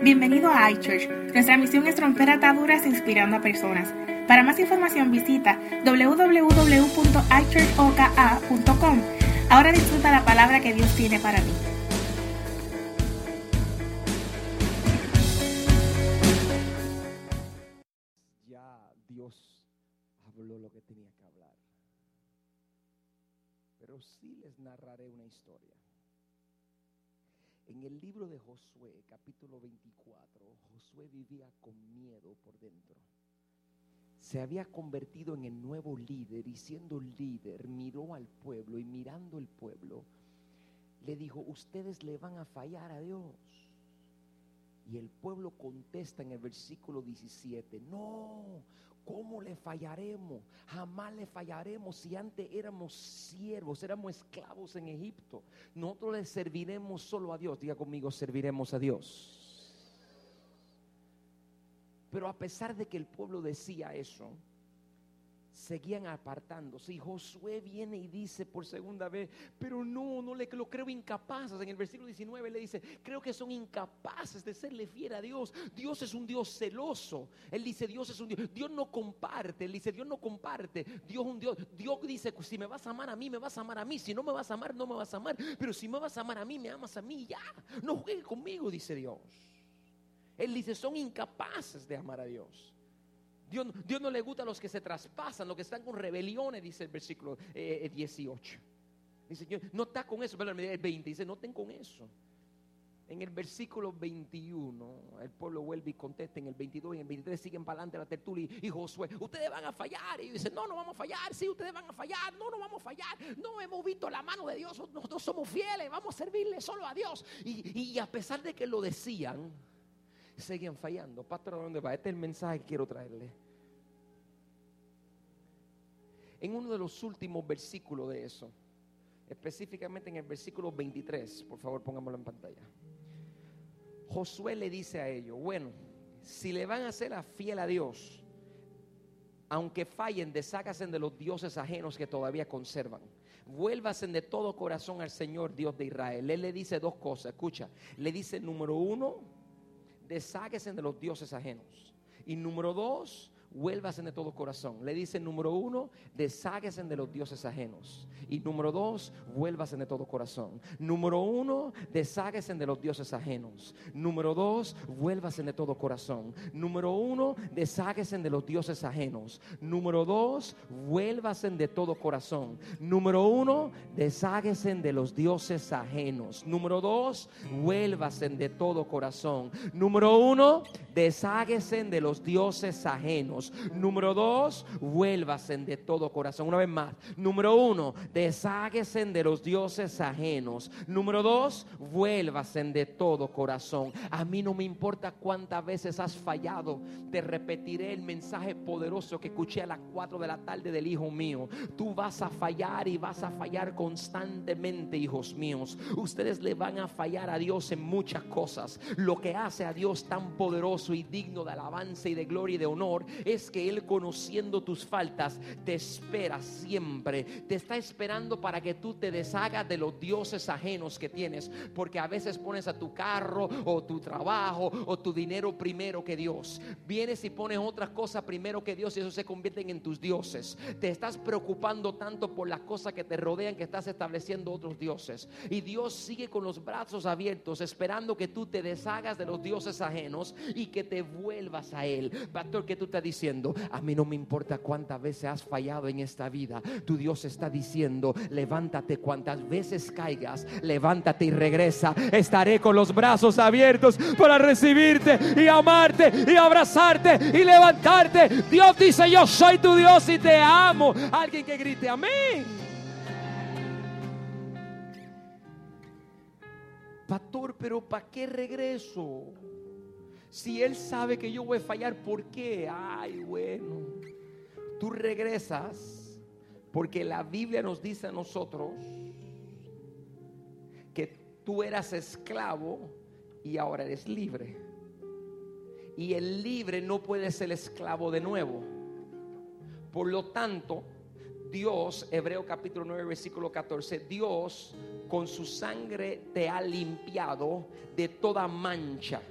Bienvenido a iChurch. Nuestra misión es romper ataduras inspirando a personas. Para más información visita www.ichurchoka.com. Ahora disfruta la palabra que Dios tiene para ti. ya Dios habló lo que tenía que hablar. Pero sí les narraré una historia. En el libro de Josué, capítulo 24, Josué vivía con miedo por dentro. Se había convertido en el nuevo líder y siendo líder miró al pueblo y mirando el pueblo le dijo, ustedes le van a fallar a Dios. Y el pueblo contesta en el versículo 17, no, ¿cómo le fallaremos? Jamás le fallaremos si antes éramos siervos, éramos esclavos en Egipto. Nosotros le serviremos solo a Dios. Diga conmigo, serviremos a Dios. Pero a pesar de que el pueblo decía eso, seguían apartándose. Y Josué viene y dice por segunda vez, pero no, no le lo creo incapaces. En el versículo 19 le dice, creo que son incapaces de serle fiel a Dios. Dios es un Dios celoso. Él dice, Dios es un Dios. Dios no comparte. Él dice, Dios no comparte. Dios es un Dios. Dios dice, si me vas a amar a mí, me vas a amar a mí. Si no me vas a amar, no me vas a amar. Pero si me vas a amar a mí, me amas a mí. Ya, no juegues conmigo, dice Dios. Él dice, son incapaces de amar a Dios. Dios, Dios, no le gusta a los que se traspasan, los que están con rebeliones, dice el versículo 18. Eh, dice, no está con eso, perdón, el 20, dice, no estén con eso. En el versículo 21, el pueblo vuelve y contesta. En el 22 y en el 23 siguen para adelante la tertulia y Josué, ustedes van a fallar. Y dice, no, no vamos a fallar. Sí, ustedes van a fallar. No, no vamos a fallar. No hemos visto la mano de Dios. Nosotros somos fieles. Vamos a servirle solo a Dios. Y, y a pesar de que lo decían, seguían fallando. Pastor, ¿a dónde va? Este es el mensaje que quiero traerle. En uno de los últimos versículos de eso, específicamente en el versículo 23, por favor pongámoslo en pantalla. Josué le dice a ellos, bueno, si le van a ser fiel a Dios, aunque fallen, deshágasen de los dioses ajenos que todavía conservan. Vuélvasen de todo corazón al Señor Dios de Israel. Él le dice dos cosas, escucha, le dice número uno, desháguesen de los dioses ajenos. Y número dos, vuélvasen de todo corazón. Le dice número uno, desháguesen de los dioses ajenos. Y número dos, vuélvasen de todo corazón. Número uno, desháguesen de los dioses ajenos. Número dos, vuélvasen de todo corazón. Número uno, desháguesen de los dioses ajenos. Número dos, vuélvasen de todo corazón. Número uno, desháguesen de los dioses ajenos. Número dos, vuélvasen de todo corazón. Número uno, desháguesen de los dioses ajenos. Número dos, vuélvasen de todo corazón. Una vez más. Número uno, desháguesen de los dioses ajenos. Número dos, vuélvasen de todo corazón. A mí no me importa cuántas veces has fallado. Te repetiré el mensaje poderoso que escuché a las 4 de la tarde del hijo mío. Tú vas a fallar y vas a fallar constantemente, hijos míos. Ustedes le van a fallar a Dios en muchas cosas. Lo que hace a Dios tan poderoso y digno de alabanza y de gloria y de honor es que Él conociendo tus faltas te espera siempre. Te está esperando para que tú te deshagas de los dioses ajenos que tienes. Porque a veces pones a tu carro o tu trabajo o tu dinero primero que Dios. Vienes y pones otras cosas primero que Dios y eso se convierten en tus dioses. Te estás preocupando tanto por las cosas que te rodean que estás estableciendo otros dioses. Y Dios sigue con los brazos abiertos esperando que tú te deshagas de los dioses ajenos y que te vuelvas a Él. Pastor, que tú te diciendo a mí no me importa cuántas veces has fallado en esta vida. Tu Dios está diciendo, levántate cuantas veces caigas, levántate y regresa. Estaré con los brazos abiertos para recibirte y amarte y abrazarte y levantarte. Dios dice, yo soy tu Dios y te amo. Alguien que grite, amén. Pastor, pero ¿para qué regreso? Si Él sabe que yo voy a fallar, ¿por qué? Ay, bueno. Tú regresas porque la Biblia nos dice a nosotros que tú eras esclavo y ahora eres libre. Y el libre no puede ser esclavo de nuevo. Por lo tanto, Dios, Hebreo capítulo 9, versículo 14, Dios con su sangre te ha limpiado de toda mancha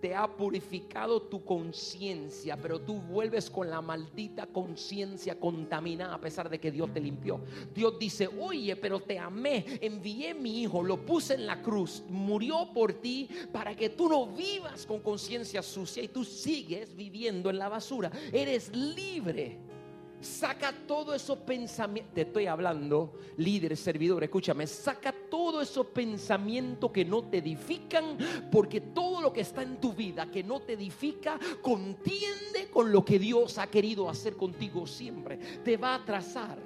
te ha purificado tu conciencia, pero tú vuelves con la maldita conciencia contaminada a pesar de que Dios te limpió. Dios dice, oye, pero te amé, envié mi hijo, lo puse en la cruz, murió por ti para que tú no vivas con conciencia sucia y tú sigues viviendo en la basura. Eres libre. Saca todos esos pensamientos, te estoy hablando, líder, servidor, escúchame, saca todos esos pensamientos que no te edifican, porque todo lo que está en tu vida que no te edifica, contiende con lo que Dios ha querido hacer contigo siempre. Te va a atrasar.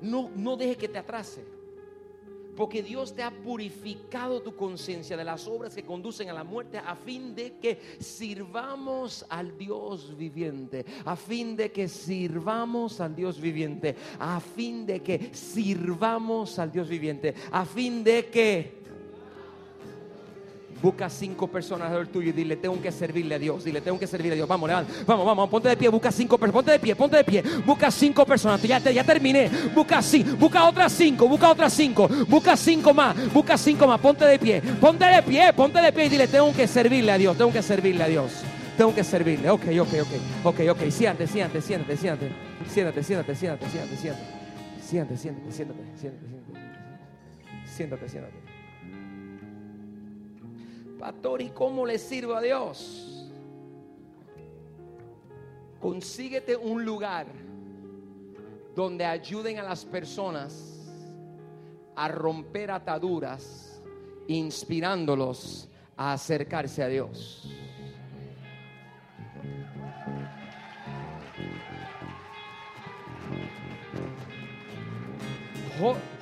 No, no deje que te atrase. Porque Dios te ha purificado tu conciencia de las obras que conducen a la muerte a fin de que sirvamos al Dios viviente. A fin de que sirvamos al Dios viviente. A fin de que sirvamos al Dios viviente. A fin de que Busca cinco personas del tuyo y dile, tengo que servirle a Dios. Dile, tengo que servirle a Dios. Vamos, levanta. Vamos, vamos, ponte de pie. Busca cinco personas. Ponte de pie, ponte de pie. Busca cinco personas. Ya, ya terminé. Busca cinco. Busca otras cinco. Busca otras cinco. Busca cinco más. Busca cinco más. Ponte de pie. Ponte de pie. Ponte de pie y dile, tengo que servirle a Dios. Tengo que servirle a Dios. Tengo que servirle. Ok, ok, ok. Ok, ok. Siéntate, siéntate, siéntate, siéntate. Siéntate, siéntate, siéntate, siéntate, siéntate. Siéntate, siéntate, siéntate, siéntate, siéntate. Siéntate, siéntate. Pastor, ¿y cómo le sirvo a Dios? Consíguete un lugar donde ayuden a las personas a romper ataduras, inspirándolos a acercarse a Dios.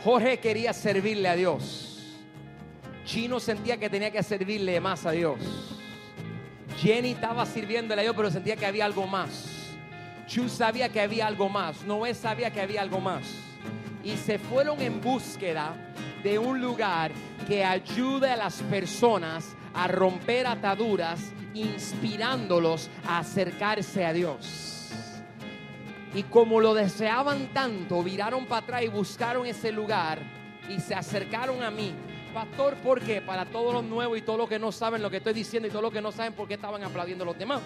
Jorge quería servirle a Dios. Chino sentía que tenía que servirle más a Dios. Jenny estaba sirviéndole a Dios, pero sentía que había algo más. Chu sabía que había algo más. Noé sabía que había algo más. Y se fueron en búsqueda de un lugar que ayude a las personas a romper ataduras, inspirándolos a acercarse a Dios. Y como lo deseaban tanto, viraron para atrás y buscaron ese lugar y se acercaron a mí pastor, ¿por qué? Para todos los nuevos y todos los que no saben lo que estoy diciendo y todos los que no saben por qué estaban aplaudiendo los demás.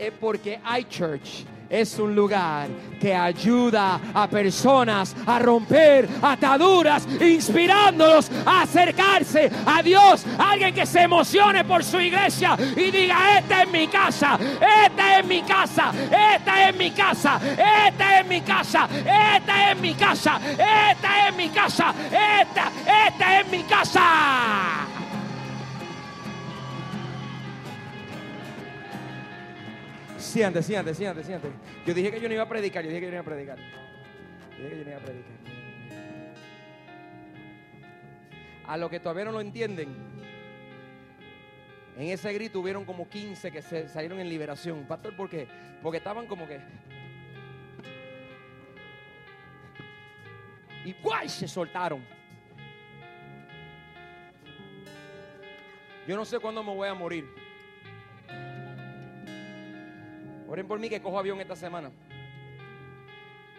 Es porque iChurch es un lugar que ayuda a personas a romper ataduras, inspirándolos a acercarse a Dios. Alguien que se emocione por su iglesia y diga, esta es mi casa, esta es mi casa, esta es mi casa, esta es mi casa, esta es mi casa, esta es mi casa, esta, esta es mi casa. Siéntate, siéntate, siéntate, siéntate. Yo dije que yo no iba a predicar, yo dije que yo no iba a predicar. Dije que yo no iba a predicar. A lo que todavía no lo entienden, en ese grito hubieron como 15 que se salieron en liberación. Pastor, ¿por qué? Porque estaban como que. Y se soltaron. Yo no sé cuándo me voy a morir. Oren por mí que cojo avión esta semana.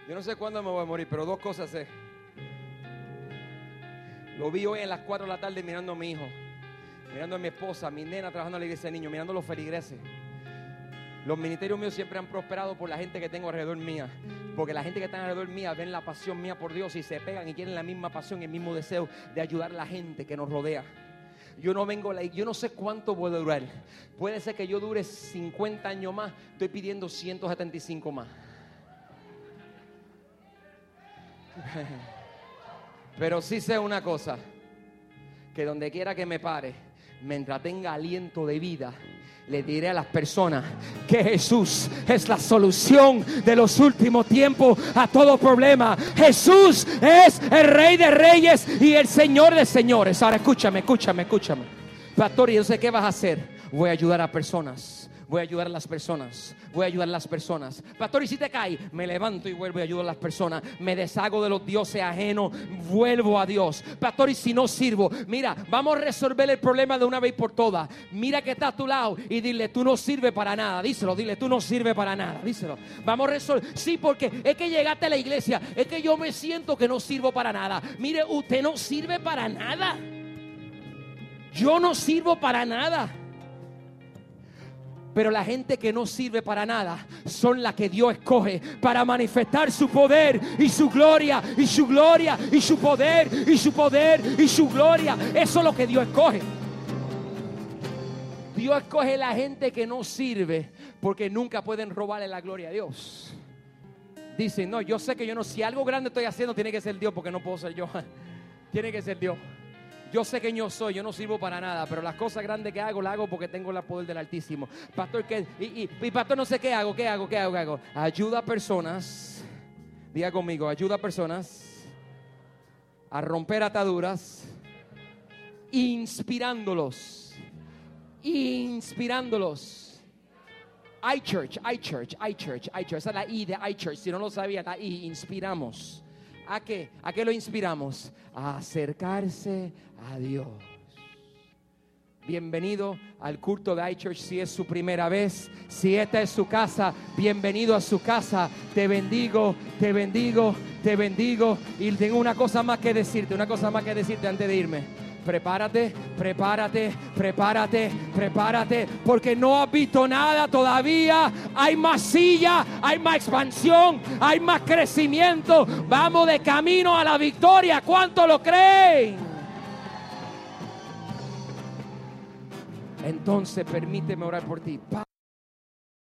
Yo no sé cuándo me voy a morir, pero dos cosas sé. Lo vi hoy en las 4 de la tarde mirando a mi hijo, mirando a mi esposa, a mi nena trabajando en la iglesia de niños, mirando a los feligreses. Los ministerios míos siempre han prosperado por la gente que tengo alrededor mía. Porque la gente que está alrededor mía ven la pasión mía por Dios y se pegan y tienen la misma pasión y el mismo deseo de ayudar a la gente que nos rodea. Yo no vengo, yo no sé cuánto puedo durar. Puede ser que yo dure 50 años más. Estoy pidiendo 175 más. Pero sí sé una cosa, que donde quiera que me pare, mientras tenga aliento de vida, le diré a las personas que Jesús es la solución de los últimos tiempos a todo problema. Jesús es el Rey de Reyes y el Señor de Señores. Ahora escúchame, escúchame, escúchame. Pastor, yo sé qué vas a hacer. Voy a ayudar a personas voy a ayudar a las personas, voy a ayudar a las personas. Pastor, y si te cae, me levanto y vuelvo y ayudo a las personas. Me deshago de los dioses ajenos, vuelvo a Dios. Pastor, y si no sirvo, mira, vamos a resolver el problema de una vez por todas. Mira que está a tu lado y dile, tú no sirves para nada. Díselo, dile, tú no sirves para nada. Díselo. Vamos a resolver. Sí, porque es que llegaste a la iglesia, es que yo me siento que no sirvo para nada. Mire, usted no sirve para nada. Yo no sirvo para nada. Pero la gente que no sirve para nada son las que Dios escoge para manifestar su poder y su gloria y su gloria y su poder y su poder y su gloria. Eso es lo que Dios escoge. Dios escoge la gente que no sirve porque nunca pueden robarle la gloria a Dios. Dicen, no, yo sé que yo no, si algo grande estoy haciendo, tiene que ser Dios porque no puedo ser yo. tiene que ser Dios. Yo sé que yo soy, yo no sirvo para nada, pero las cosas grandes que hago, las hago porque tengo el poder del Altísimo. Pastor, ¿qué? Y, y, pastor, no sé qué hago, qué hago, qué hago, qué hago. Ayuda a personas, diga conmigo, ayuda a personas a romper ataduras, inspirándolos, inspirándolos. iChurch, iChurch, iChurch, iChurch. Esa es la I de iChurch. Si no lo sabía, la I, inspiramos. ¿A qué? ¿A qué lo inspiramos? A acercarse a Dios. Bienvenido al culto de iChurch si es su primera vez. Si esta es su casa, bienvenido a su casa. Te bendigo, te bendigo, te bendigo. Y tengo una cosa más que decirte, una cosa más que decirte antes de irme prepárate, prepárate, prepárate, prepárate, porque no has visto nada todavía. Hay más silla, hay más expansión, hay más crecimiento. Vamos de camino a la victoria. ¿Cuánto lo creen? Entonces permíteme orar por ti.